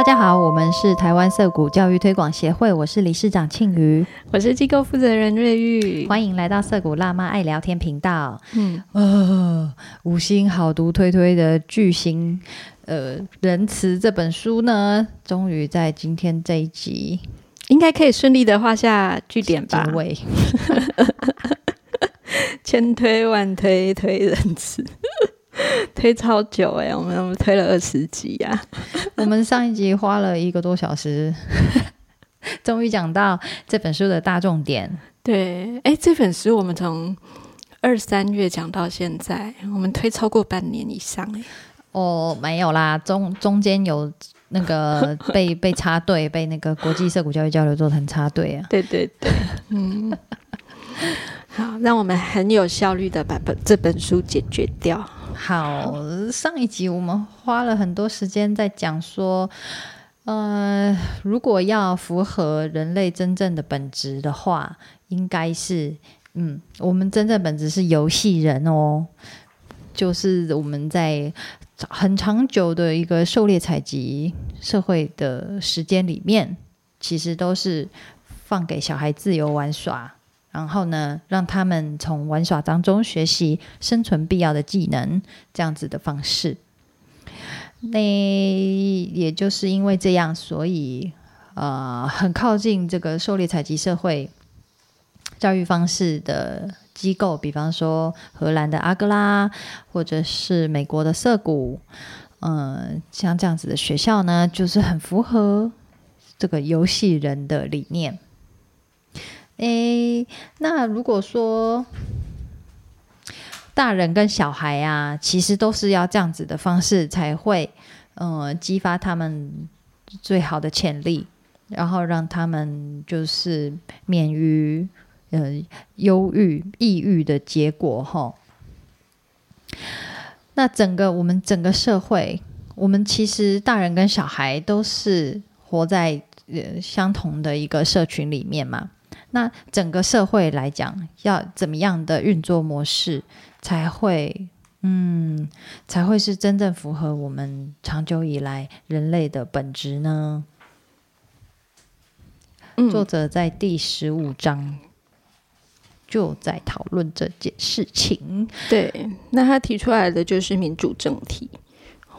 大家好，我们是台湾涩谷教育推广协会，我是理事长庆瑜，我是机构负责人瑞玉，欢迎来到涩谷辣妈爱聊天频道。嗯，呃，五星好读推推的巨星，呃，仁慈这本书呢，终于在今天这一集应该可以顺利的画下句点吧结？尾。千推万推推仁慈，推超久哎、我们我们推了二十集啊呀、我们上一集花了一个多小时，终于讲到这本书的大重点。对，哎、这本书我们从二三月讲到现在，我们推超过半年以上哎、哦，没有啦，中中间有那个被被插队，被那个国际社股教育交流座谈插队啊。对对对，嗯，好，让我们很有效率的把本这本书解决掉。好，上一集我们花了很多时间在讲说，呃，如果要符合人类真正的本质的话，应该是，嗯，我们真正本质是游戏人哦，就是我们在很长久的一个狩猎采集社会的时间里面，其实都是放给小孩自由玩耍。然后呢，让他们从玩耍当中学习生存必要的技能，这样子的方式。那也就是因为这样，所以呃，很靠近这个狩猎采集社会教育方式的机构，比方说荷兰的阿格拉，或者是美国的涩谷，嗯、像这样子的学校呢，就是很符合这个游戏人的理念。诶，那如果说大人跟小孩啊，其实都是要这样子的方式才会，呃，激发他们最好的潜力，然后让他们就是免于呃忧郁、抑郁的结果哈。那整个我们整个社会，我们其实大人跟小孩都是活在呃相同的一个社群里面嘛。那整个社会来讲，要怎么样的运作模式才会，嗯，才会是真正符合我们长久以来人类的本质呢？嗯作者在第十五章就在讨论这件事情。对，那他提出来的就是民主政体，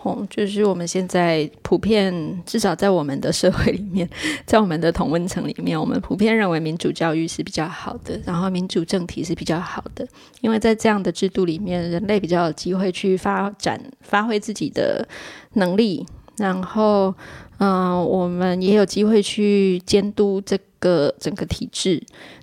哦，就是我们现在普遍，至少在我们的社会里面，在我们的同温层里面，我们普遍认为民主教育是比较好的，然后民主政体是比较好的，因为在这样的制度里面，人类比较有机会去发展、发挥自己的能力，然后，嗯、我们也有机会去监督这个整个体制，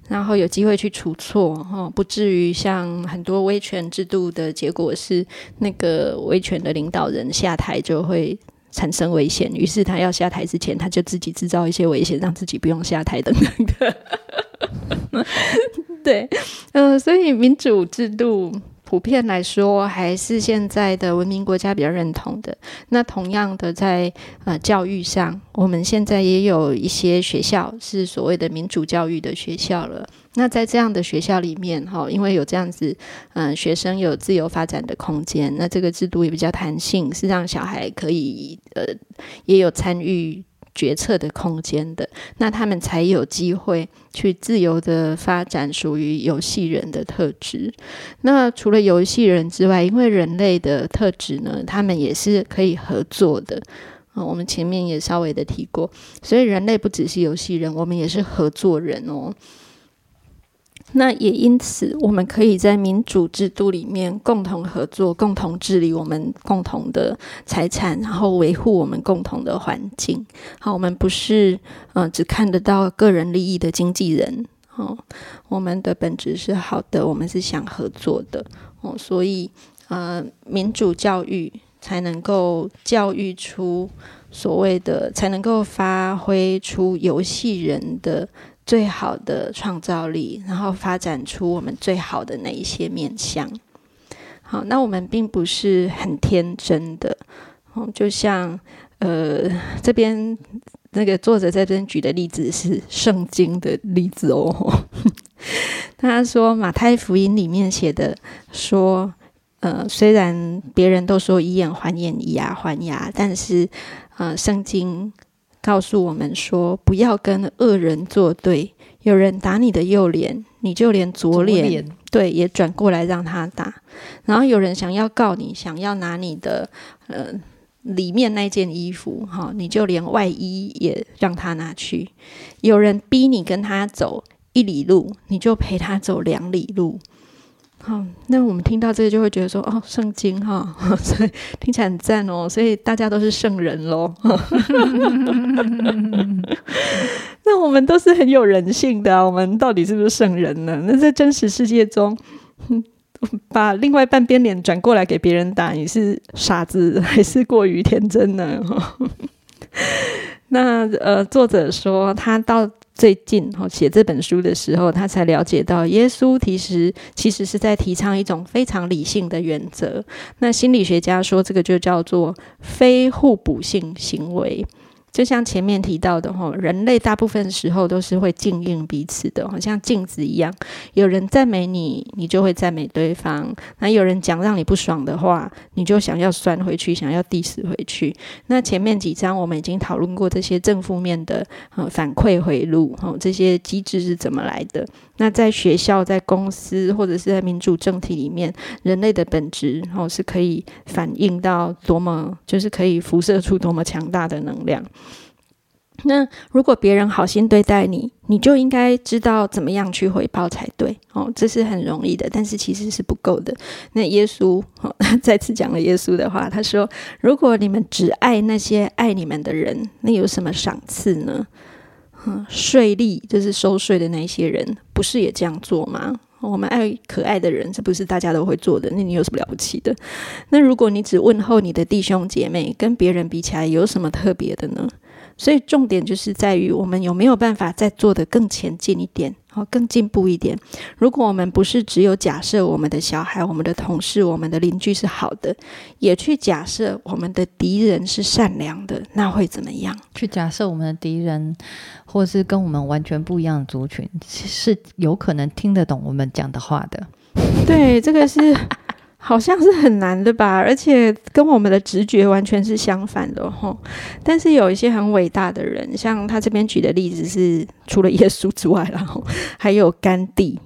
然后有机会去除错，哈、不至于像很多威权制度的结果是那个威权的领导人下台就会产生危险，于是他要下台之前，他就自己制造一些危险，让自己不用下台等等的。对，呃，所以民主制度普遍来说，还是现在的文明国家比较认同的。那同样的在，呃教育上，我们现在也有一些学校是所谓的民主教育的学校了。那在这样的学校里面，哈，因为有这样子，嗯、学生有自由发展的空间，那这个制度也比较弹性，是让小孩可以呃也有参与决策的空间的，那他们才有机会去自由的发展属于游戏人的特质。那除了游戏人之外，因为人类的特质呢，他们也是可以合作的。嗯，我们前面也稍微的提过，所以人类不只是游戏人，我们也是合作人哦。那也因此，我们可以在民主制度里面共同合作，共同治理我们共同的财产，然后维护我们共同的环境。好，我们不是嗯、只看得到个人利益的经纪人。哦，我们的本质是好的，我们是想合作的。哦，所以呃，民主教育才能够教育出所谓的，才能够发挥出游戏人的最好的创造力，然后发展出我们最好的那一些面相。好，那我们并不是很天真的，哦，就像呃这边那个作者在这边举的例子是圣经的例子哦。他说马太福音里面写的说，呃，虽然别人都说以眼还眼，以牙还牙，但是呃，圣经告诉我们说，不要跟恶人作对。有人打你的右脸，你就连左脸对也转过来让他打。然后有人想要告你，想要拿你的呃里面那件衣服，哈，你就连外衣也让他拿去。有人逼你跟他走一里路，你就陪他走两里路。好，那我们听到这个就会觉得说，哦，圣经哈，所以听起来很赞哦，所以大家都是圣人喽。那我们都是很有人性的啊，我们到底是不是圣人呢？那在真实世界中，把另外半边脸转过来给别人打，你是傻子还是过于天真呢？那呃，作者说他到。最近哈写这本书的时候，他才了解到，耶稣其实其实是在提倡一种非常理性的原则。那心理学家说，这个就叫做非互补性行为。就像前面提到的吼，人类大部分时候都是会静应彼此的，好像镜子一样。有人赞美你，你就会赞美对方；那有人讲让你不爽的话，你就想要酸回去，想要 diss 回去。那前面几章我们已经讨论过这些正负面的呃反馈回路，吼，这些机制是怎么来的？那在学校、在公司或者是在民主政体里面，人类的本质，然后是可以反映到多么，就是可以辐射出多么强大的能量。那如果别人好心对待你，你就应该知道怎么样去回报才对哦，这是很容易的，但是其实是不够的。那耶稣哦，再次讲了耶稣的话，他说：“如果你们只爱那些爱你们的人，那有什么赏赐呢？”税吏就是收税的那些人，不是也这样做吗？我们爱可爱的人，这不是大家都会做的？那你有什么了不起的？那如果你只问候你的弟兄姐妹，跟别人比起来，有什么特别的呢？所以重点就是在于我们有没有办法再做得更前进一点，好，更进步一点。如果我们不是只有假设我们的小孩、我们的同事、我们的邻居是好的，也去假设我们的敌人是善良的，那会怎么样？去假设我们的敌人，或是跟我们完全不一样的族群，是有可能听得懂我们讲的话的。对，这个是。好像是很难的吧，而且跟我们的直觉完全是相反的吼。但是有一些很伟大的人，像他这边举的例子是，除了耶稣之外，然后还有甘地，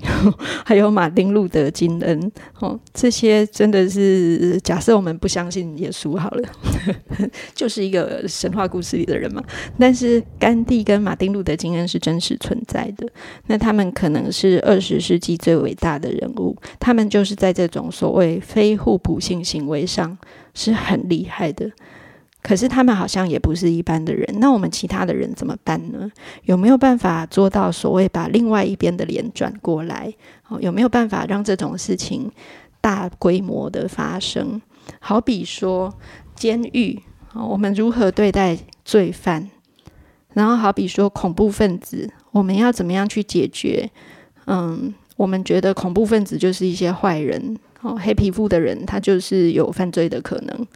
还有马丁路德金恩，哦，这些真的是假设我们不相信耶稣好了，就是一个神话故事里的人嘛。但是甘地跟马丁路德金恩是真实存在的，那他们可能是二十世纪最伟大的人物，他们就是在这种所谓。非互补性行为上是很厉害的，可是他们好像也不是一般的人。那我们其他的人怎么办呢？有没有办法做到所谓把另外一边的脸转过来？哦，有没有办法让这种事情大规模的发生？好比说监狱，我们如何对待罪犯？然后好比说恐怖分子，我们要怎么样去解决？嗯，我们觉得恐怖分子就是一些坏人。哦，黑皮肤的人他就是有犯罪的可能。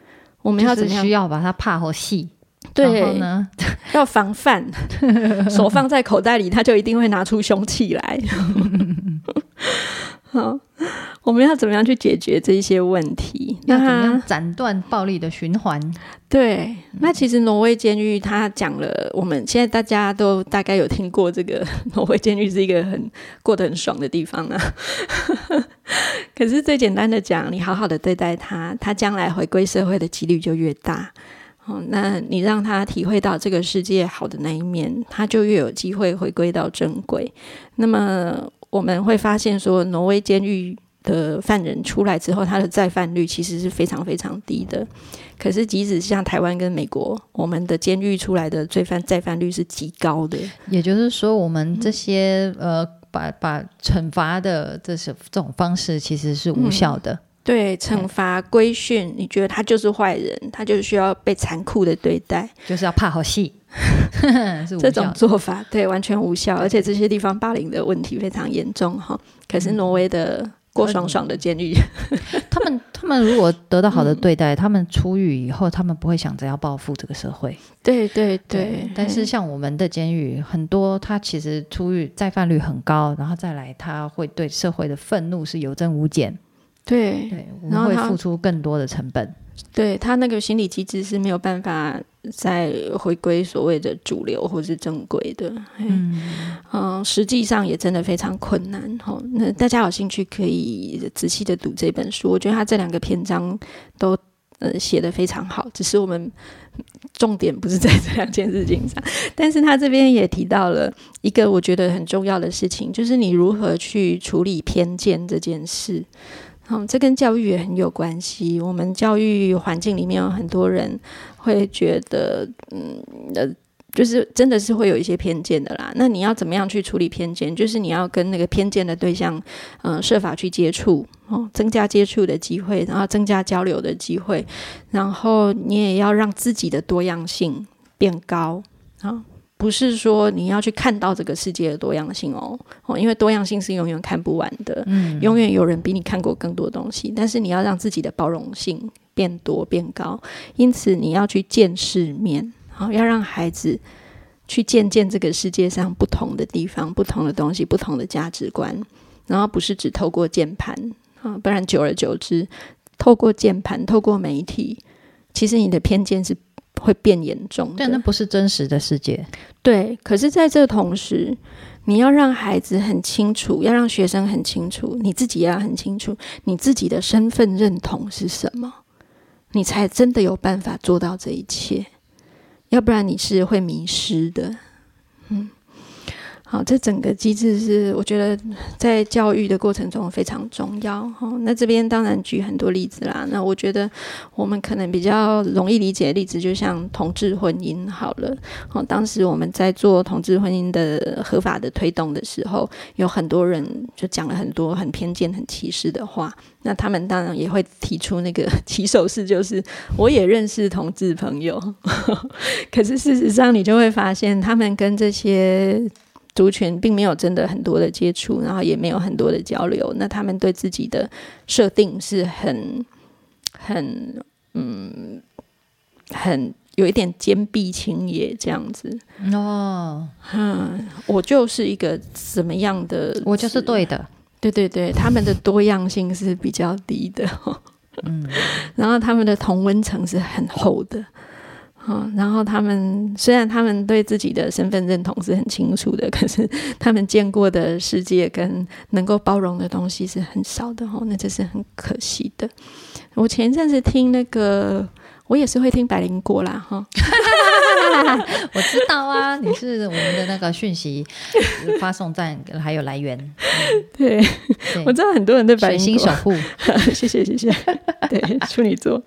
我们要怎么样？需要把他怕和细。对呢，要防范，手放在口袋里，他就一定会拿出凶器来。好，我们要怎么样去解决这一些问题？要怎么样斩断暴力的循环？对，那其实挪威监狱他讲了，我们现在大家都大概有听过，这个 挪威监狱是一个很过得很爽的地方啊。可是最简单的讲，你好好的对待他，他将来回归社会的几率就越大。哦，那你让他体会到这个世界好的那一面，他就越有机会回归到正轨。那么我们会发现说，挪威监狱的犯人出来之后，他的再犯率其实是非常非常低的。可是即使像台湾跟美国，我们的监狱出来的罪犯再犯率是极高的。也就是说，我们这些呃，把把惩罚的这是这种方式其实是无效的。对，惩罚规训，你觉得他就是坏人，他就需要被残酷的对待，就是要怕好戏，这种做法对完全无效，而且这些地方霸凌的问题非常严重哈。可是挪威的过爽爽的监狱，他们他们如果得到好的对待，他们出狱以后，他们不会想着要报复这个社会。对对对，但是像我们的监狱，很多他其实出狱再犯率很高，然后再来他会对社会的愤怒是有增无减。对对，我们会付出更多的成本。对他那个心理机制是没有办法再回归所谓的主流或是正规的。嗯嗯、实际上也真的非常困难。哈，那大家有兴趣可以仔细的读这本书，我觉得他这两个篇章都呃写的非常好，只是我们重点不是在这两件事情上。但是他这边也提到了一个我觉得很重要的事情，就是你如何去处理偏见这件事。嗯，这跟教育也很有关系。我们教育环境里面有很多人会觉得，嗯，呃，就是真的是会有一些偏见的啦。那你要怎么样去处理偏见？就是你要跟那个偏见的对象，嗯、设法去接触哦，增加接触的机会，然后增加交流的机会，然后你也要让自己的多样性变高啊。不是说你要去看到这个世界的多样性哦，哦，因为多样性是永远看不完的，嗯，永远有人比你看过更多东西，但是你要让自己的包容性变多变高，因此你要去见世面，好，要让孩子去见见这个世界上不同的地方、不同的东西、不同的价值观，然后不是只透过键盘啊，不然久而久之，透过键盘、透过媒体，其实你的偏见是会变严重的。对，那不是真实的世界。对，可是在这同时，你要让孩子很清楚，要让学生很清楚，你自己也要很清楚你自己的身份认同是什么，你才真的有办法做到这一切。要不然你是会迷失的。嗯，好，这整个机制是我觉得在教育的过程中非常重要。哦，那这边当然举很多例子啦。那我觉得我们可能比较容易理解的例子，就像同志婚姻好了。哦，当时我们在做同志婚姻的合法的推动的时候，有很多人就讲了很多很偏见、很歧视的话。那他们当然也会提出那个 起手式，就是我也认识同志朋友，可是事实上你就会发现，他们跟这些族群并没有真的很多的接触，然后也没有很多的交流。那他们对自己的设定是很、很、嗯、很有一点坚壁清野这样子。哦，嗯，我就是一个怎么样的？我就是对的。对对对，他们的多样性是比较低的，嗯，然后他们的同温层是很厚的，嗯，然后他们虽然他们对自己的身份认同是很清楚的，可是他们见过的世界跟能够包容的东西是很少的哦，那这是很可惜的。我前一阵子听那个，我也是会听百灵果啦，哈。我知道啊，你是我们的那个讯息发送站还有来源。对，对我知道很多人对百水星守护，谢谢谢谢，对处女座，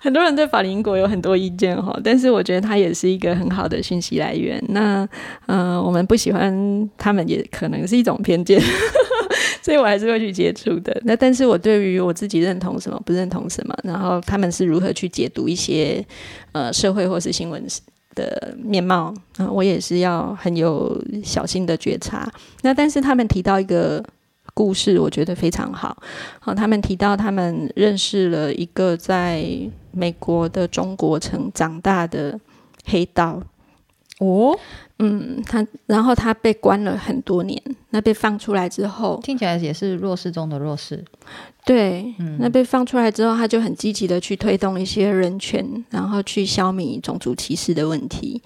很多人对法林果有很多意见哈，但是我觉得它也是一个很好的讯息来源。那呃，我们不喜欢他们，也可能是一种偏见，所以我还是会去接触的。那但是我对于我自己认同什么，不认同什么，然后他们是如何去解读一些呃社会或是新闻的面貌，啊、我也是要很有小心的觉察。那但是他们提到一个故事，我觉得非常好。好、他们提到他们认识了一个在美国的中国城长大的黑道。哦，嗯，他然后他被关了很多年，那被放出来之后，听起来也是弱势中的弱势。对，那被放出来之后，他就很积极的去推动一些人权，然后去消弭种族歧视的问题。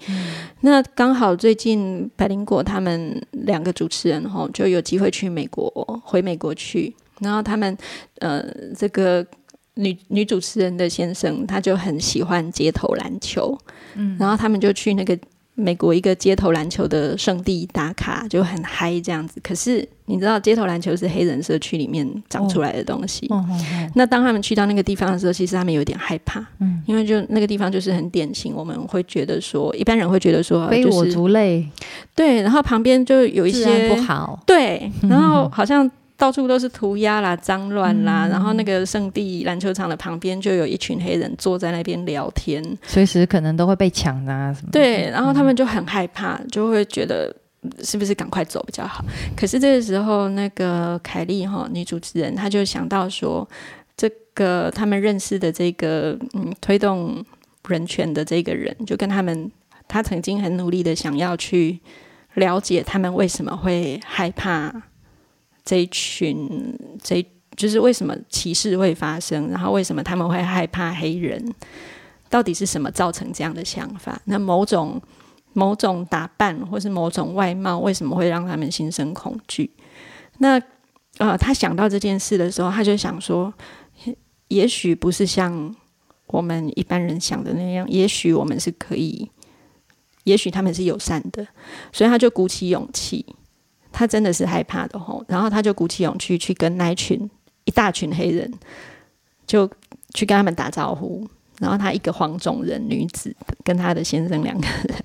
那刚好最近百灵果他们两个主持人哈就有机会去美国，回美国去，然后他们呃这个。女女主持人的先生，他就很喜欢街头篮球，嗯，然后他们就去那个美国一个街头篮球的圣地打卡，就很嗨这样子。可是你知道，街头篮球是黑人社区里面长出来的东西。哦哦哦，那当他们去到那个地方的时候，其实他们有点害怕，嗯，因为就那个地方就是很典型，我们会觉得说，一般人会觉得说，非我就是族类，对，然后旁边就有一些不好。对，然后好像到处都是涂鸦啦、脏乱啦，然后那个圣地篮球场的旁边就有一群黑人坐在那边聊天，随时可能都会被抢啊什么的。对，然后他们就很害怕，就会觉得嗯是不是赶快走比较好。可是这个时候，那个凯莉哈女主持人，她就想到说，这个他们认识的这个嗯推动人权的这个人，就跟他们，他曾经很努力的想要去了解他们为什么会害怕这一群这就是为什么歧视会发生，然后为什么他们会害怕黑人，到底是什么造成这样的想法？那某种某种打扮或是某种外貌，为什么会让他们心生恐惧？那呃，他想到这件事的时候，他就想说，也许不是像我们一般人想的那样，也许我们是可以，也许他们是友善的，所以他就鼓起勇气。他真的是害怕的吼，然后他就鼓起勇气去跟那群一大群黑人，就去跟他们打招呼。然后他一个黄种人女子跟他的先生两个人，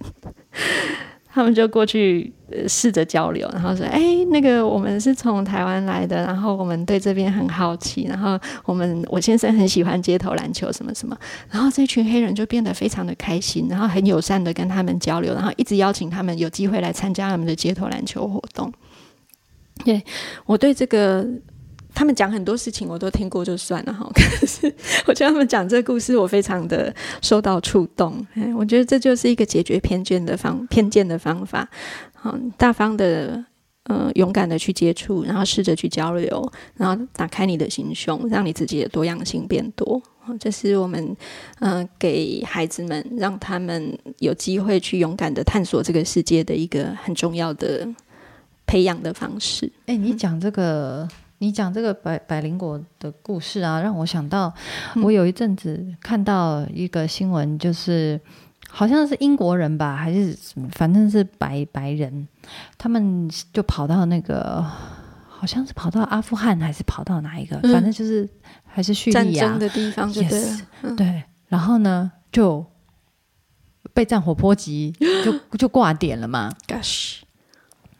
他们就过去试着交流，然后说：“哎，那个我们是从台湾来的，然后我们对这边很好奇，然后我们我先生很喜欢街头篮球什么什么。”然后这群黑人就变得非常的开心，然后很友善的跟他们交流，然后一直邀请他们有机会来参加他们的街头篮球活动。对，我对这个他们讲很多事情我都听过就算了哈，可是我觉得他们讲这个故事，我非常的受到触动。哎，我觉得这就是一个解决偏见的方偏见的方法。嗯，大方的，呃，勇敢的去接触，然后试着去交流，然后打开你的心胸，让你自己的多样性变多。这是我们嗯给孩子们，让他们有机会去勇敢的探索这个世界的一个很重要的。培养的方式。哎，你讲这个，你讲这个百百灵果的故事啊，让我想到，我有一阵子看到一个新闻，就是好像是英国人吧，还是什么，反正是白白人，他们就跑到那个，好像是跑到阿富汗，还是跑到哪一个，反正就是还是叙利亚的地方，就对，对，然后呢就被战火波及，就就挂点了嘛。Gosh。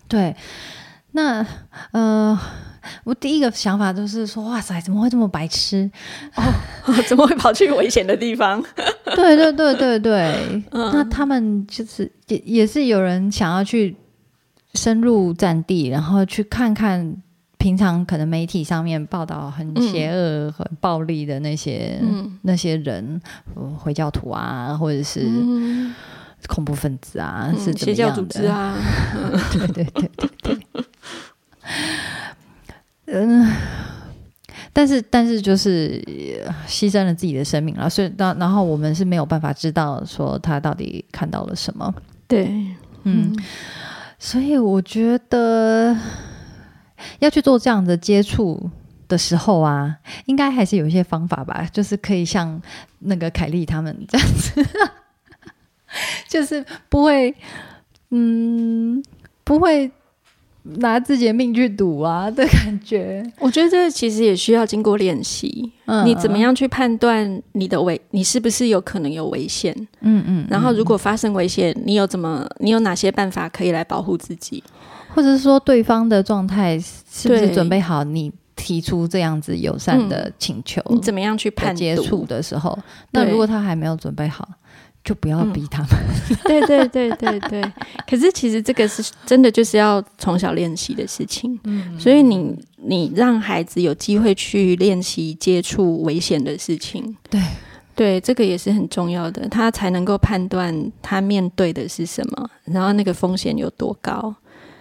对，那呃，我第一个想法就是说，哇塞，怎么会这么白痴？哦，怎么会跑去危险的地方？对对对对对，那他们就是也也是有人想要去深入战地，然后去看看平常可能媒体上面报道很邪恶、很暴力的那些那些人，回教徒啊，或者是。恐怖分子啊，是怎么样的啊？对对对对对。嗯，但是但是就是牺牲了自己的生命了，所以然然后我们是没有办法知道说他到底看到了什么。对，嗯，所以我觉得要去做这样的接触的时候啊，应该还是有一些方法吧，就是可以像那个凯莉他们这样子。就是不会，嗯，不会拿自己的命去赌啊的感觉。我觉得这其实也需要经过练习。嗯，你怎么样去判断你的危，你是不是有可能有危险？嗯嗯。然后如果发生危险，你有怎么，你有哪些办法可以来保护自己？或者是说对方的状态是不是准备好？你提出这样子友善的请求，你怎么样去判接触的时候？那如果他还没有准备好？就不要逼他们。对对对对对。可是其实这个是真的，就是要从小练习的事情。嗯。所以你你让孩子有机会去练习接触危险的事情。对对，这个也是很重要的，他才能够判断他面对的是什么，然后那个风险有多高。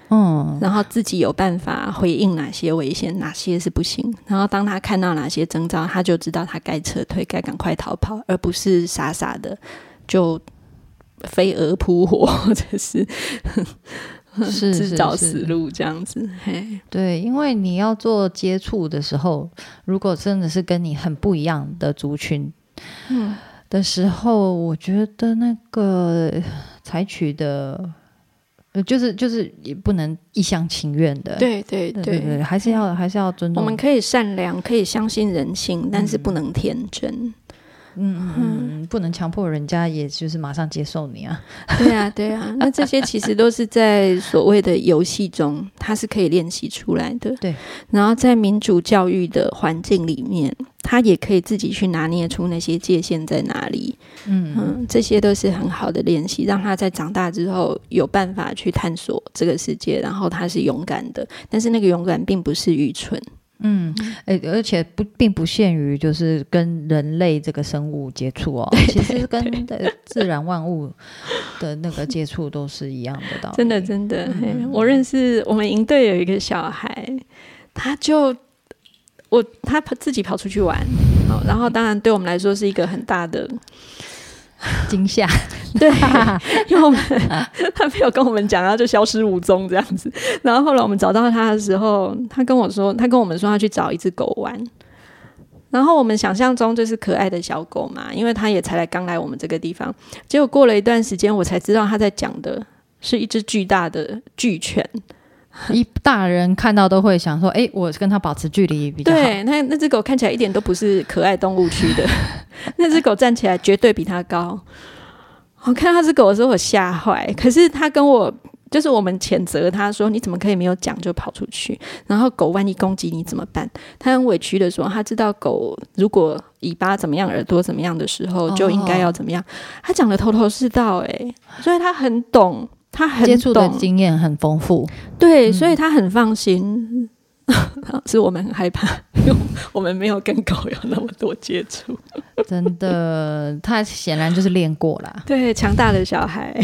嗯。然后自己有办法回应哪些危险，哪些是不行。然后当他看到哪些征兆，他就知道他该撤退，该赶快逃跑，而不是傻傻的。就飞蛾扑火，或者是是 自找死路这样子。对，因为你要做接触的时候，如果真的是跟你很不一样的族群，嗯的时候，我觉得那个采取的，就是就是也不能一厢情愿的。对对对对，还是要还是要尊重。我们可以善良，可以相信人性，但是不能天真。嗯嗯，不能强迫人家，也就是马上接受你啊。对啊，对啊，那这些其实都是在所谓的游戏中，它是可以练习出来的。对，然后在民主教育的环境里面，他也可以自己去拿捏出那些界限在哪里。嗯嗯，这些都是很好的练习，让他在长大之后有办法去探索这个世界，然后他是勇敢的，但是那个勇敢并不是愚蠢。嗯，诶，而且不并不限于就是跟人类这个生物接触哦，其实跟自然万物的那个接触都是一样的道理。真的，真的，我认识我们营队有一个小孩，他就我他自己跑出去玩，好，然后当然对我们来说是一个很大的惊吓，对，因为我们他没有跟我们讲，然后就消失无踪这样子。然后后来我们找到他的时候，他跟我说，他跟我们说他去找一只狗玩。然后我们想象中就是可爱的小狗嘛，因为他也才来刚来我们这个地方。结果过了一段时间，我才知道他在讲的是一只巨大的巨犬。一大人看到都会想说：“哎，我跟他保持距离比较好。”对，那那只狗看起来一点都不是可爱动物区的，那只狗站起来绝对比它高。我看到那只狗的时候，我吓坏。可是他跟我。就是我们谴责他说：“你怎么可以没有讲就跑出去？然后狗万一攻击你怎么办？”他很委屈的说：“他知道狗如果尾巴怎么样，耳朵怎么样的时候，就应该要怎么样。”他讲的头头是道，诶，所以他很懂，他很接触的经验很丰富，对，所以他很放心。是我们很害怕，因为我们没有跟狗有那么多接触。真的，他显然就是练过了，对，强大的小孩。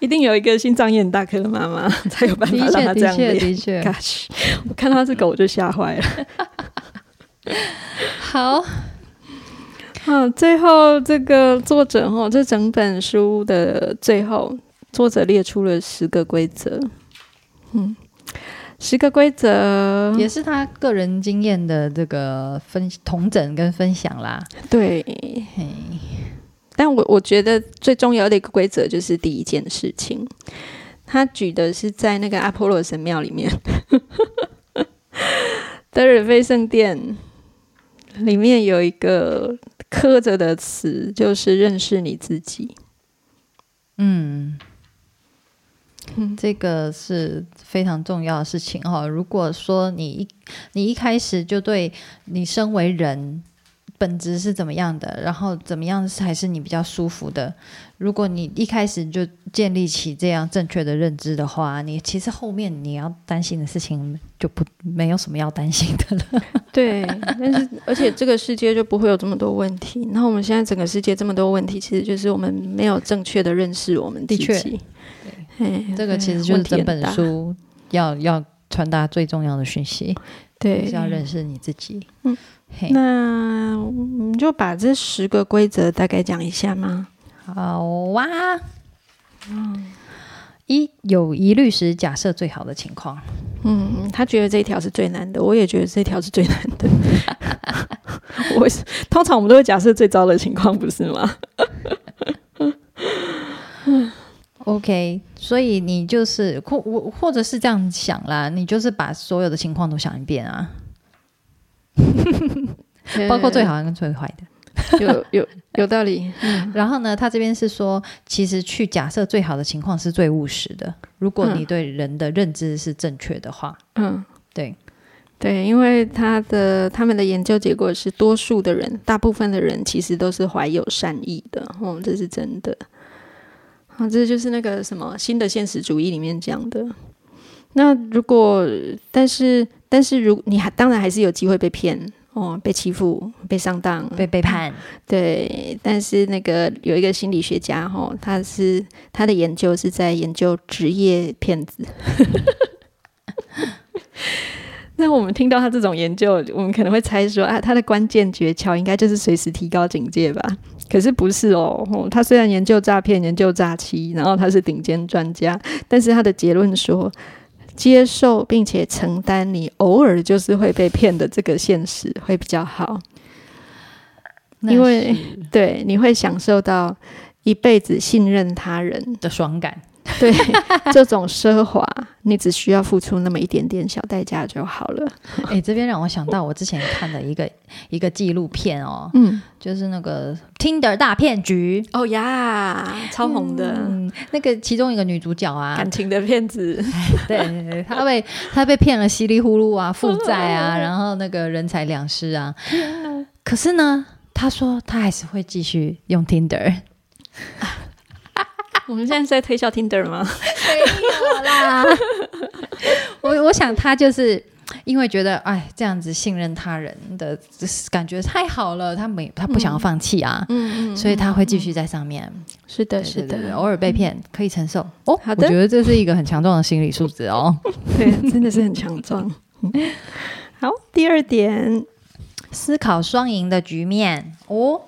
一定有一个心脏也很大颗的妈妈才有办法让他这样练。的确，我看到那只狗我就吓坏了。好，好，最后这个作者哈，这整本书的最后，作者列出了十个规则。嗯，十个规则也是他个人经验的这个分同整跟分享啦。对。但我我觉得最重要的一个规则就是第一件事情，他举的是在那个阿波罗神庙里面，德尔菲圣殿里面有一个刻着的词，就是认识你自己。嗯，这个是非常重要的事情哈。如果说你一你一开始就对你身为人。本质是怎么样的？然后怎么样才是你比较舒服的？如果你一开始就建立起这样正确的认知的话，你其实后面你要担心的事情就不没有什么要担心的了。对，但是而且这个世界就不会有这么多问题。那我们现在整个世界这么多问题，其实就是我们没有正确的认识我们自己。对，这个其实就是整本书要要传达最重要的讯息。对，是要认识你自己。嗯。那我们就把这十个规则大概讲一下吗？好哇。嗯，一有疑虑时，假设最好的情况。嗯，他觉得这一条是最难的，我也觉得这条是最难的。我通常我们都会假设最糟的情况，不是吗 ？OK，所以你就是或我或者是这样想啦，你就是把所有的情况都想一遍啊。包括最好跟最坏的，有有有道理。然后呢，他这边是说，其实去假设最好的情况是最务实的。如果你对人的认知是正确的话，嗯，对对，因为他的他们的研究结果是，多数的人，大部分的人其实都是怀有善意的。哦，这是真的。啊，这就是那个什么新的现实主义里面讲的。那如果，但是，但是，如你还当然还是有机会被骗哦，被欺负、被上当、被背叛。对，但是那个有一个心理学家哈，他是他的研究是在研究职业骗子。那我们听到他这种研究，我们可能会猜说啊，他的关键诀窍应该就是随时提高警戒吧？可是不是哦，他虽然研究诈骗、研究诈欺，然后他是顶尖专家，但是他的结论说。接受并且承担你偶尔就是会被骗的这个现实会比较好，因为对你会享受到一辈子信任他人的爽感。对这种奢华，你只需要付出那么一点点小代价就好了。哎，这边让我想到我之前看的一个一个纪录片哦，嗯，就是那个 Tinder 大骗局。哦呀，超红的，那个其中一个女主角啊，感情的骗子，对，她被她被骗了稀里糊涂啊，负债啊，然后那个人财两失啊。可是呢，她说她还是会继续用 Tinder。我们现在是在推销 Tinder 吗？没有啦，我我想他就是因为觉得哎，这样子信任他人的感觉太好了，他没他不想要放弃啊，嗯嗯，所以他会继续在上面。是的，是的，偶尔被骗可以承受哦。好的，我觉得这是一个很强壮的心理素质哦。对，真的是很强壮。好，第二点，思考双赢的局面哦，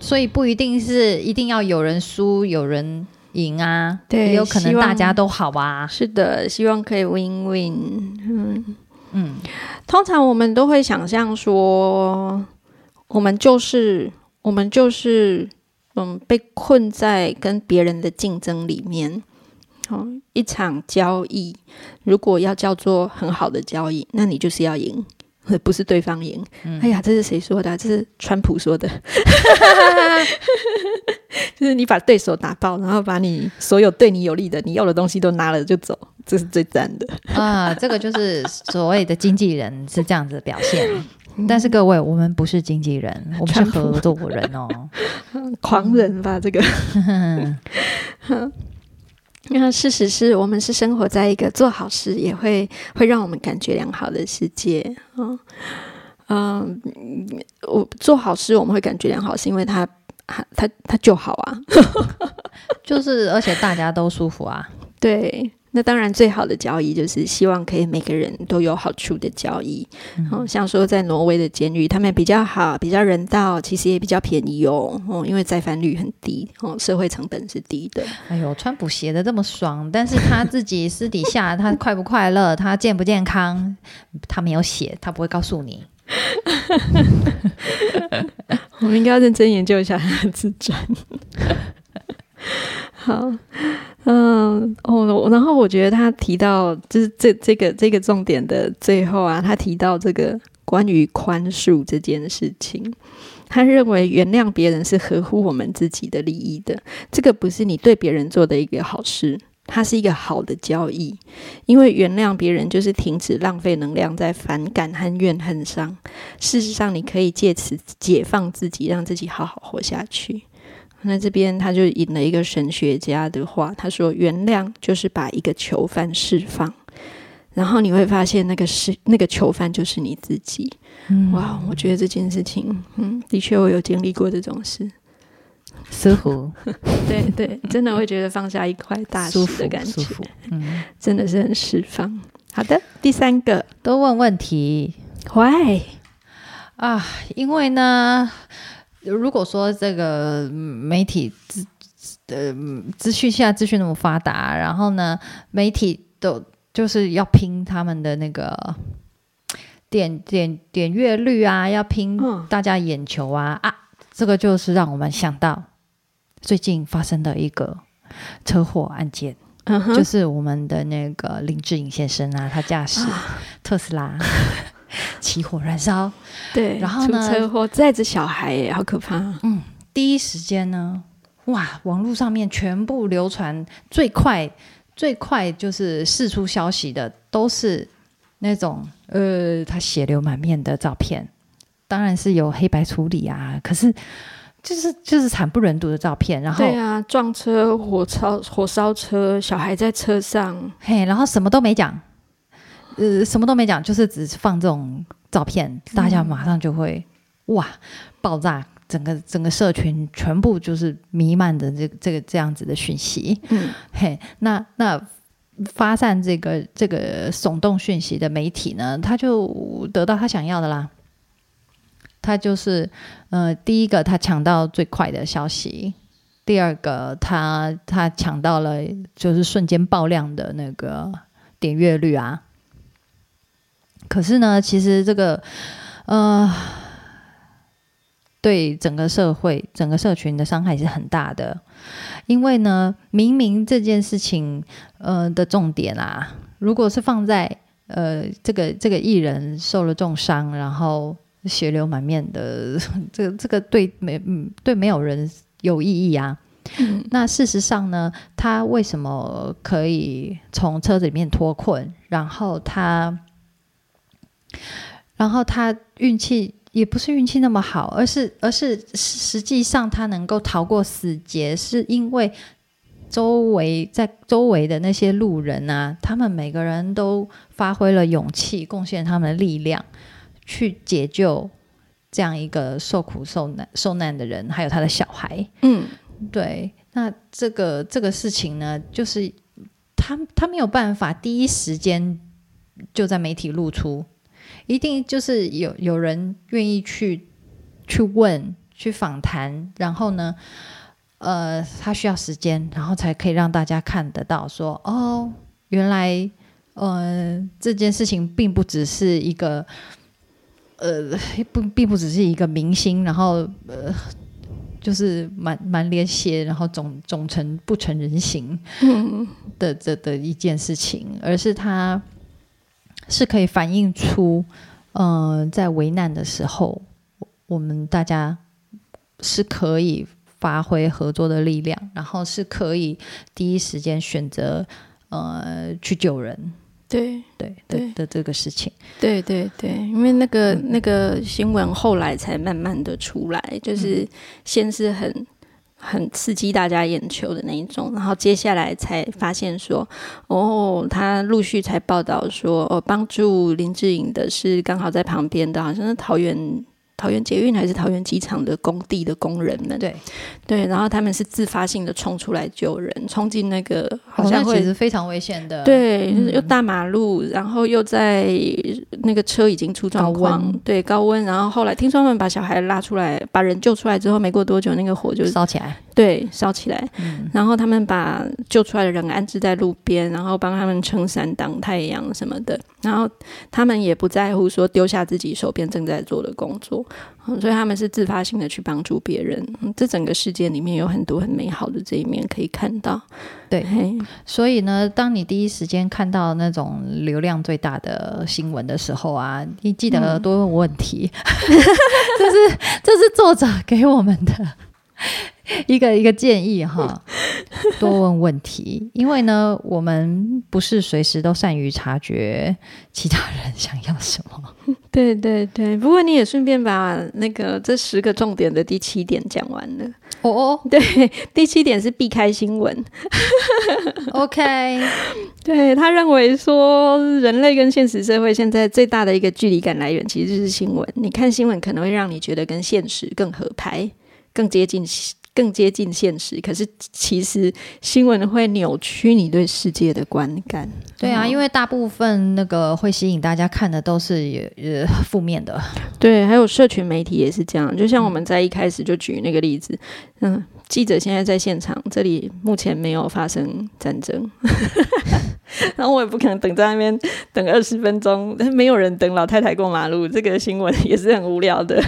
所以不一定是一定要有人输有人赢啊，对也有可能大家都好啊。是的，希望可以 win win。嗯，嗯，通常我们都会想象说，我们就是我们就是嗯，被困在跟别人的竞争里面。哦，一场交易如果要叫做很好的交易，那你就是要赢，不是对方赢。哎呀，这是谁说的啊、这是川普说的。就是你把对手打爆，然后把你所有对你有利的、你要的东西都拿了就走，这是最赞的。啊，这个就是所谓的经纪人是这样子的表现。但是各位，我们不是经纪人，我们是合作人哦。狂人吧，这个。那事实是我们是生活在一个做好事也会会让我们感觉良好的世界。嗯嗯，我做好事我们会感觉良好，是因为他他他他就好啊。就是，而且大家都舒服啊。对，那当然最好的交易就是希望可以每个人都有好处的交易。嗯，像说在挪威的监狱，他们比较好，比较人道，其实也比较便宜哦。哦，因为再犯率很低，哦，社会成本是低的。哎呦，川普写的这么爽，但是他自己私底下他快不快乐，他健不健康，他没有写，他不会告诉你。我们应该要认真研究一下他的自传。好，嗯，哦，然后我觉得他提到，就是这这个这个重点的最后啊，他提到这个关于宽恕这件事情，他认为原谅别人是合乎我们自己的利益的，这个不是你对别人做的一个好事。它是一个好的交易，因为原谅别人就是停止浪费能量在反感和怨恨上。事实上，你可以借此解放自己，让自己好好活下去。那这边他就引了一个神学家的话，他说：“原谅就是把一个囚犯释放，然后你会发现那个是那个囚犯就是你自己。”嗯哇，我觉得这件事情，嗯，的确我有经历过这种事。舒服，对对，真的会觉得放下一块大石舒服的感觉，舒服。嗯，真的是很释放。好的，第三个多问问题，Why？啊，因为呢，如果说这个嗯媒体资呃资讯现在资讯那么发达，然后呢，媒体都就是要拼他们的那个点点点阅率啊，要拼嗯。大家眼球啊啊，这个就是让我们想到最近发生的一个车祸案件。就是我们的那个林志颖先生啊，他驾驶啊。特斯拉起火燃烧，对，然后呢出车祸载着小孩耶，好可怕。嗯第一时间呢，哇，网络上面全部流传最快最快就是释出消息的，都是那种呃他血流满面的照片，当然是有黑白处理啊，可是就是就是惨不忍睹的照片，然后对啊，撞车、火烧、火烧车，小孩在车上，嘿，然后什么都没讲，呃，什么都没讲，就是只是放这种照片，大家马上就会、哇爆炸，整个整个社群全部就是弥漫着这这个这样子的讯息，嗯，嘿，那那发散这个这个耸动讯息的媒体呢，他就得到他想要的啦。他就是，呃，第一个他抢到最快的消息，第二个他他抢到了就是瞬间爆量的那个点阅率啊。可是呢，其实这个，呃，对整个社会、整个社群的伤害是很大的。因为呢，明明这件事情，呃的重点啊，如果是放在呃这个这个艺人受了重伤，然后血流满面的，这个这个对没嗯对没有人有意义啊。那事实上呢，他为什么可以从车子里面脱困？然后他，然后他运气也不是运气那么好，而是而是实际上他能够逃过死劫，是因为周围在周围的那些路人啊，他们每个人都发挥了勇气，贡献他们的力量，去解救这样一个受苦受难受难的人，还有他的小孩。嗯，对，那这个这个事情呢，就是他他没有办法第一时间就在媒体露出，一定就是有有人愿意去去问、去访谈，然后呢，呃，他需要时间，然后才可以让大家看得到说，哦，原来，呃，这件事情并不只是一个，呃，不，并不只是一个明星，然后呃。就是满满脸血，然后肿肿成不成人形的的的一件事情，而是他是可以反映出，嗯，在危难的时候，我们大家是可以发挥合作的力量，然后是可以第一时间选择呃去救人。对对对。的这个事情，对对对，因为那个那个新闻后来才慢慢的出来，就是先是很很刺激大家眼球的那一种，然后接下来才发现说，哦，他陆续才报道说，哦，帮助林志颖的是刚好在旁边的，好像是桃园。桃园捷运还是桃园机场的工地的工人们，对。对，然后他们是自发性的冲出来救人，冲进那个好像会是非常危险的，对，又大马路，然后又在那个车已经出状况，对，高温，然后后来听说他们把小孩拉出来，把人救出来之后，没过多久那个火就烧起来。对，烧起来，然后他们把救出来的人安置在路边，然后帮他们撑伞挡太阳什么的，然后他们也不在乎说丢下自己手边正在做的工作，所以他们是自发性的去帮助别人。这整个世界里面有很多很美好的这一面可以看到。对，所以呢，当你第一时间看到那种流量最大的新闻的时候啊，你记得多问问题，这是这是作者给我们的。一个一个建议哈，多问问题，因为呢，我们不是随时都善于察觉其他人想要什么。对对对，不过你也顺便把那个这十个重点的第七点讲完了。哦哦，对，第七点是避开新闻。OK，对他认为说，人类跟现实社会现在最大的一个距离感来源，其实就是新闻。你看新闻可能会让你觉得跟现实更合拍。更接近、更接近现实，可是其实新闻会扭曲你对世界的观感。对啊，因为大部分那个会吸引大家看的都是呃负面的。对，还有社群媒体也是这样。就像我们在一开始就举那个例子，嗯，记者现在在现场，这里目前没有发生战争，然后我也不可能等在那边等二十分钟，没有人等老太太过马路，这个新闻也是很无聊的。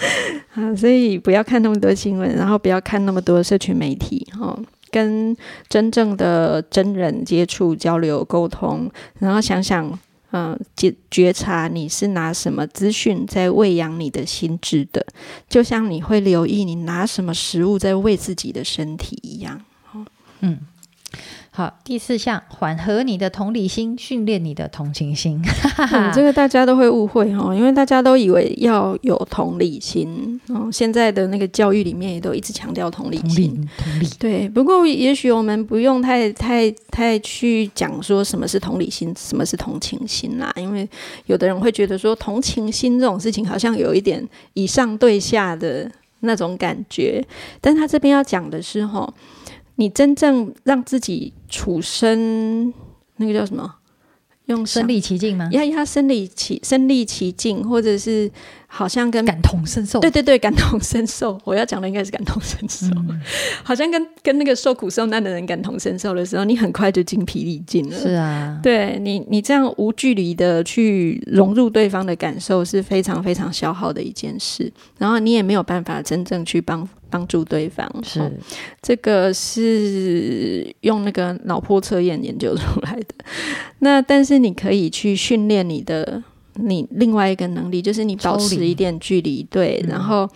啊，所以不要看那么多新闻，然后不要看那么多社群媒体，哈，跟真正的真人接触、交流、沟通，然后想想，嗯，觉觉察你是拿什么资讯在喂养你的心智的，就像你会留意你拿什么食物在喂自己的身体一样，嗯。好，第四项，缓和你的同理心，训练你的同情心。这个大家都会误会哈，因为大家都以为要有同理心。哦，现在的那个教育里面也都一直强调同理心。同理，对。不过，也许我们不用太太太去讲说什么是同理心，什么是同情心啦。因为有的人会觉得说，同情心这种事情好像有一点以上对下的那种感觉。但他这边要讲的是哈。你真正让自己处身，那个叫什么？用身临其境吗？要要身临其身临其境，或者是好像跟感同身受。对对对，感同身受。我要讲的应该是感同身受，好像跟跟那个受苦受难的人感同身受的时候，你很快就精疲力尽了。是啊，对你你这样无距离的去融入对方的感受，是非常非常消耗的一件事。然后你也没有办法真正去帮。帮助对方是这个是用那个脑波测验研究出来的。那但是你可以去训练你的。你另外一个能力就是你保持一点距离，对，然后，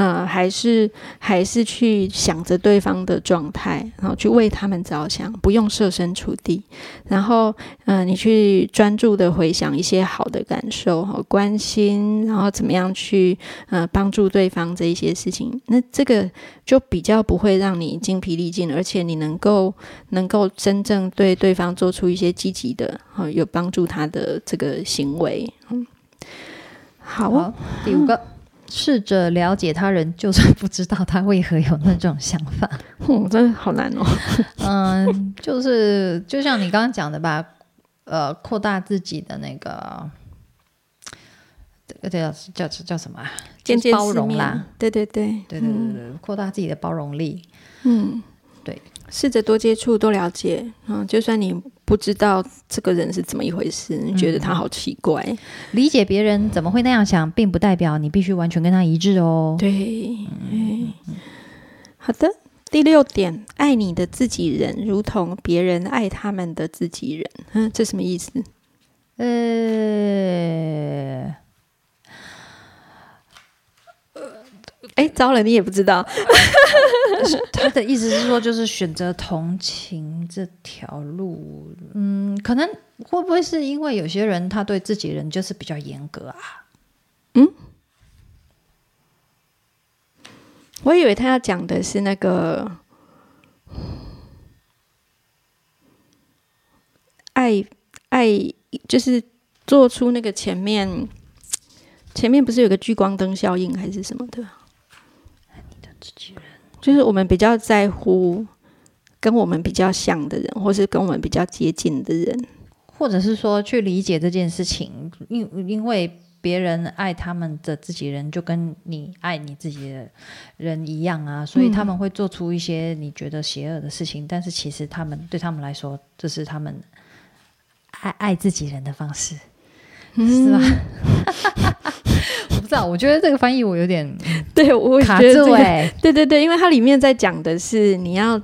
呃，还是还是去想着对方的状态，然后去为他们着想，不用设身处地，然后，嗯，你去专注的回想一些好的感受和关心，然后怎么样去，呃，帮助对方这一些事情，那这个就比较不会让你精疲力尽，而且你能够能够真正对对方做出一些积极的，哈，有帮助他的这个行为。嗯，好。第五个，试着了解他人，就算不知道他为何有那种想法。嗯，真的好难哦。嗯，就是就像你刚刚讲的吧，呃，扩大自己的那个这个叫叫叫叫什么啊？见就是包容啦，，对对对，对对对对，扩大自己的包容力。嗯，对，试着多接触、多了解，嗯，就算你不知道这个人是怎么一回事，你觉得他好奇怪，理解别人怎么会那样想，并不代表你必须完全跟他一致哦。对，嗯好的。第六点，爱你的自己人，如同别人爱他们的自己人。嗯，这什么意思？呃，哎，糟了，你也不知道。他的意思是说，就是选择同情这条路，嗯，可能会不会是因为有些人他对自己人就是比较严格啊？嗯我以为他要讲的是那个爱爱，就是做出那个前面前面不是有个聚光灯效应还是什么的？自己人就是我们比较在乎跟我们比较像的人，或是跟我们比较接近的人。或者是说去理解这件事情，因因为别人爱他们的自己人，就跟你爱你自己的人一样啊，所以他们会做出一些你觉得邪恶的事情，但是其实他们对他们来说，这是他们爱爱自己人的方式，是吧？我不知道，我觉得这个翻译我有点 对，我觉得这个住 哎、对对对，因为它里面在讲的是你要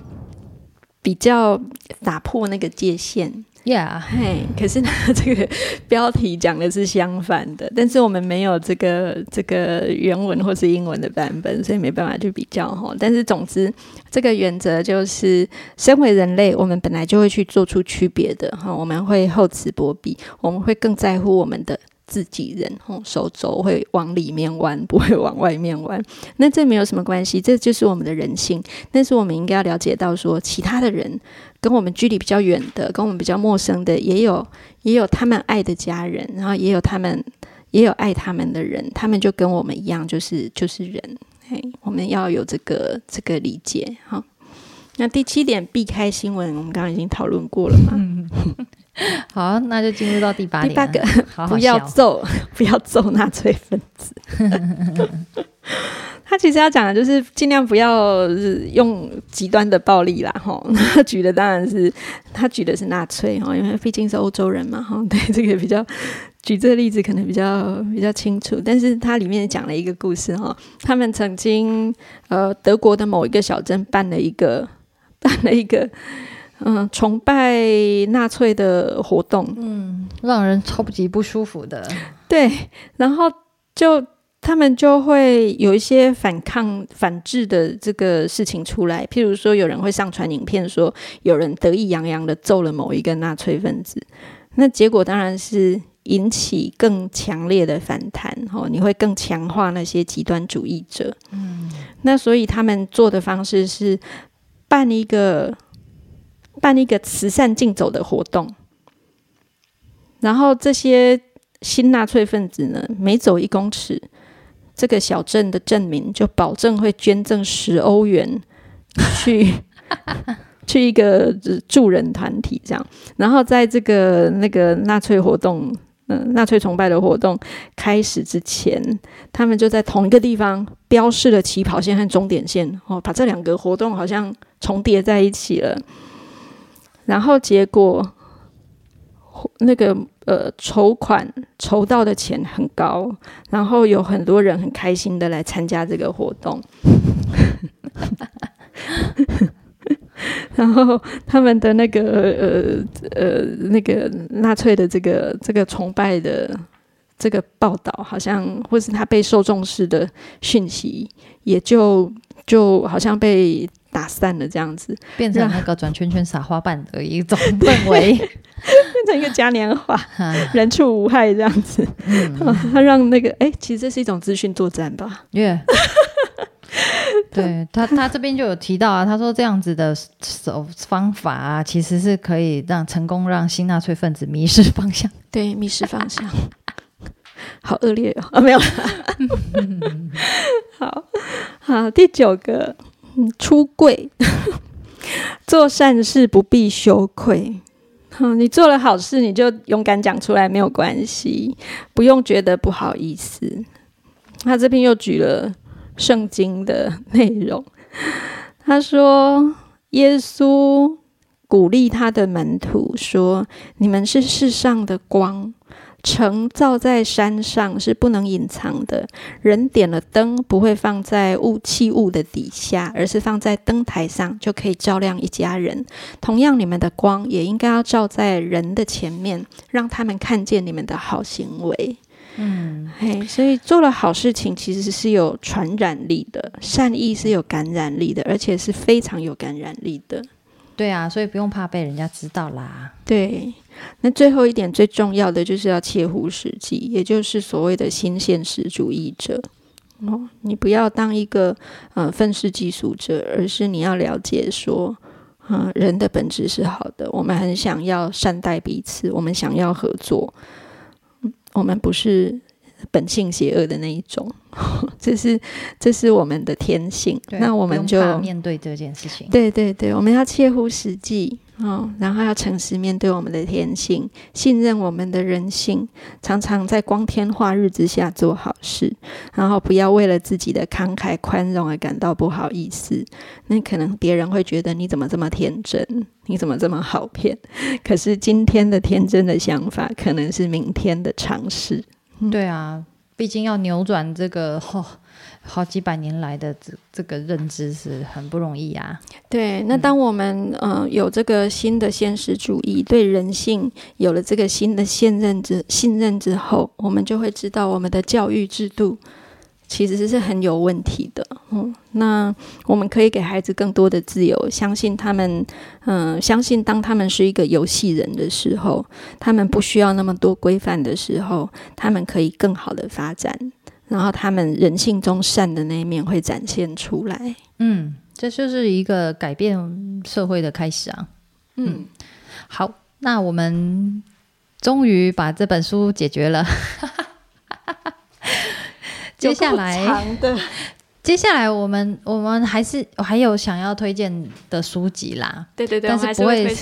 比较打破那个界限。Yeah，嘿，可是呢，这个标题讲的是相反的，但是我们没有这个这个原文或是英文的版本，所以没办法去比较哈。但是总之，这个原则就是，身为人类，我们本来就会去做出区别的哈，我们会厚此薄彼，我们会更在乎我们的。自己人，吼，手肘会往里面弯，不会往外面弯。那这没有什么关系，这就是我们的人性。但是我们应该要了解到说，其他的人跟我们距离比较远的，跟我们比较陌生的，也有也有他们爱的家人，然后也有他们也有爱他们的人，他们就跟我们一样，就是就是人。嘿，我们要有这个这个理解哈。那第七点，避开新闻，我们刚刚已经讨论过了嘛。好，那就进入到第八点，第八个，好好不要揍，不要揍纳粹分子。他其实要讲的就是尽量不要呃用极端的暴力啦，哈。他举的当然是他举的是纳粹哈，因为毕竟是欧洲人嘛，哈。对，这个比较举这个例子可能比较比较清楚。但是它里面讲了一个故事哈，他们曾经呃德国的某一个小镇办了一个办了一个嗯崇拜纳粹的活动，嗯，让人超级不舒服的。对，然后就他们就会有一些反抗、反制的这个事情出来，譬如说有人会上传影片说有人得意洋洋的揍了某一个纳粹分子，那结果当然是引起更强烈的反弹，哦，你会更强化那些极端主义者。嗯，那所以他们做的方式是办一个办一个慈善竞走的活动，然后这些新纳粹分子呢，每走一公尺，这个小镇的镇民就保证会捐赠十欧元去 去一个助人团体，这样。然后在这个那个纳粹活动，嗯、纳粹崇拜的活动开始之前，他们就在同一个地方标示了起跑线和终点线，哦，把这两个活动好像重叠在一起了。然后结果，那个呃筹款筹到的钱很高，然后有很多人很开心的来参加这个活动。然后他们的那个呃呃那个纳粹的这个这个崇拜的这个报道，好像或是他被受重视的讯息，也就就好像被打散了这样子，变成那个转圈圈撒花瓣的一种氛围。变成一个嘉年华，人畜无害这样子。他让那个哎，其实这是一种资讯作战吧？耶、对他，他这边就有提到啊，他说这样子的手方法啊，其实是可以让成功让新纳粹分子迷失方向。对，迷失方向，好恶劣哦！啊，没有啦，好好，第九个，嗯，出柜，做善事不必羞愧。嗯，你做了好事，你就勇敢讲出来，没有关系，不用觉得不好意思。他这边又举了圣经的 内容，他说耶稣鼓励他的门徒说：“你们是世上的光。”城造在山上是不能隐藏的。人点了灯，不会放在雾气雾的底下，而是放在灯台上，就可以照亮一家人。同样，你们的光也应该要照在人的前面，让他们看见你们的好行为。嗯，嘿，所以做了好事情，其实是有传染力的，善意是有感染力的，而且是非常有感染力的。对啊，所以不用怕被人家知道啦。对。那最后一点最重要的就是要切乎实际，也就是所谓的新现实主义者哦。你不要当一个呃愤世嫉俗者，而是你要了解说，啊，人的本质是好的，我们很想要善待彼此，我们想要合作，嗯我们不是。本性邪恶的那一种，这是这是我们的天性。那我们就面对这件事情。对对对，我们要切乎实际哦，然后要诚实面对我们的天性，信任我们的人性，常常在光天化日之下做好事，然后不要为了自己的慷慨宽容而感到不好意思。那可能别人会觉得你怎么这么天真，你怎么这么好骗？可是今天的天真的想法，可能是明天的尝试。对啊，毕竟要扭转这个 好好几百年来的这这个认知是很不容易啊。对，那当我们嗯有这个新的现实主义，对人性有了这个新的信任之信任之后，我们就会知道我们的教育制度。其实是很有问题的，嗯，那我们可以给孩子更多的自由，相信他们，嗯，相信当他们是一个游戏人的时候，他们不需要那么多规范的时候，他们可以更好的发展，然后他们人性中善的那一面会展现出来。嗯，这就是一个改变社会的开始啊。嗯，好，那我们终于把这本书解决了。接下来，接下来我们我们还是还有想要推荐的书籍啦。对对对，但是不会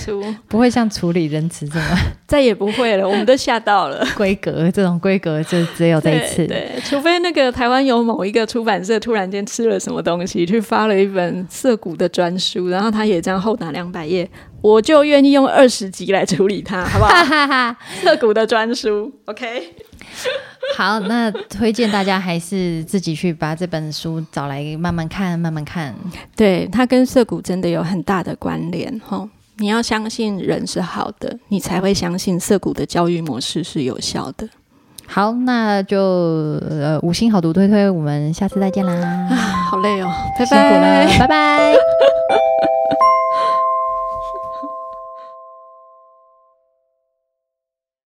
不会像处理仁慈这么，再也不会了。我们都吓到了，规格这种规格就只有这一次。对，除非那个台湾有某一个出版社突然间吃了什么东西，去发了一本涩谷的专书，然后他也这样厚打两百页，我就愿意用二十集来处理它，好不好？涩谷的专书，OK。好，那推荐大家还是自己去把这本书找来慢慢看，慢慢看。对，它跟涩谷真的有很大的关联哈。你要相信人是好的，你才会相信涩谷的教育模式是有效的。好，那就呃五星好读推推，我们下次再见啦！啊，好累哦，拜拜，拜拜。